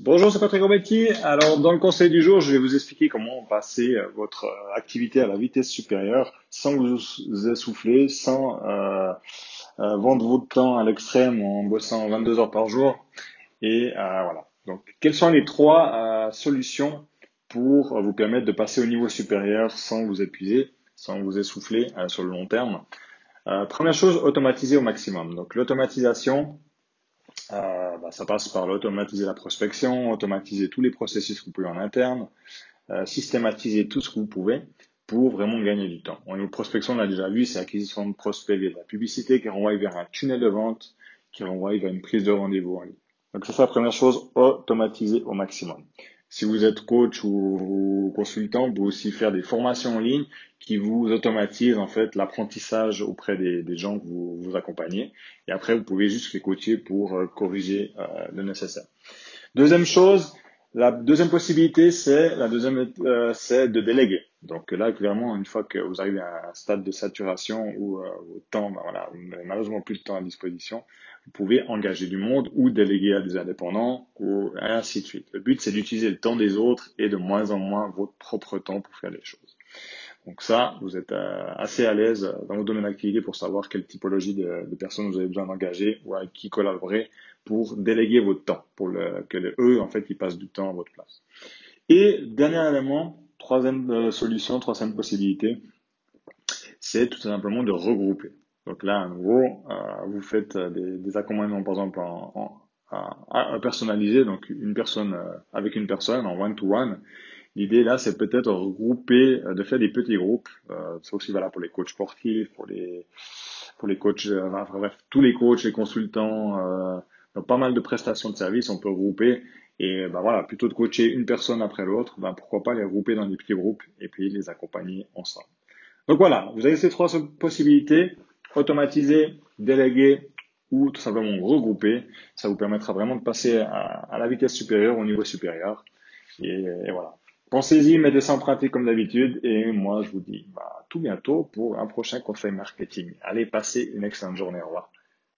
Bonjour, c'est Patrick Robetti. Alors, dans le conseil du jour, je vais vous expliquer comment passer euh, votre euh, activité à la vitesse supérieure sans vous essouffler, sans euh, vendre votre temps à l'extrême en bossant 22 heures par jour. Et voilà. Donc, quelles sont les trois solutions pour vous permettre de passer au niveau supérieur sans vous épuiser, sans vous essouffler sur le long terme? Première chose, automatiser au maximum. Donc, l'automatisation, euh, bah, ça passe par l'automatiser la prospection, automatiser tous les processus que vous pouvez en interne, euh, systématiser tout ce que vous pouvez pour vraiment gagner du temps. Au niveau prospection, on a déjà vu, c'est acquisition de prospects via de la publicité qui renvoie vers un tunnel de vente, qui renvoie vers une prise de rendez-vous en ligne. Donc c'est ça la première chose, automatiser au maximum. Si vous êtes coach ou consultant, vous pouvez aussi faire des formations en ligne qui vous automatisent en fait l'apprentissage auprès des, gens que vous, vous accompagnez. Et après, vous pouvez juste les coacher pour euh, corriger euh, le nécessaire. Deuxième chose, la deuxième possibilité, c'est la deuxième, euh, c'est de déléguer. Donc là, clairement, une fois que vous arrivez à un stade de saturation où euh, temps, ben voilà, vous n'avez malheureusement plus de temps à disposition, vous pouvez engager du monde ou déléguer à des indépendants ou ainsi de suite. Le but, c'est d'utiliser le temps des autres et de moins en moins votre propre temps pour faire les choses. Donc ça, vous êtes euh, assez à l'aise dans votre domaine d'activité pour savoir quelle typologie de, personnes vous avez besoin d'engager ou avec qui collaborer pour déléguer votre temps, pour que eux, en fait, ils passent du temps à votre place. Et dernier élément, troisième euh, solution, troisième possibilité, c'est tout simplement de regrouper. Donc là, en gros, euh, vous faites des, accompagnements, par exemple, en, en, donc une personne avec une personne en one-to-one, one L'idée là, c'est peut-être regrouper, euh, de faire des petits groupes. Euh, c'est aussi valable pour les coachs sportifs, pour les pour les coachs, euh, enfin, bref, tous les coachs, les consultants, euh, dans pas mal de prestations de services, on peut regrouper. Et ben voilà, plutôt de coacher une personne après l'autre, ben pourquoi pas les regrouper dans des petits groupes et puis les accompagner ensemble. Donc voilà, vous avez ces trois possibilités automatiser, déléguer ou tout simplement regrouper. Ça vous permettra vraiment de passer à, la vitesse supérieure, au niveau supérieur. Et voilà. Pensez-y, mettez ça en comme d'habitude et moi je vous dis bah, tout bientôt pour un prochain conseil marketing. Allez, passez une excellente journée. Au revoir.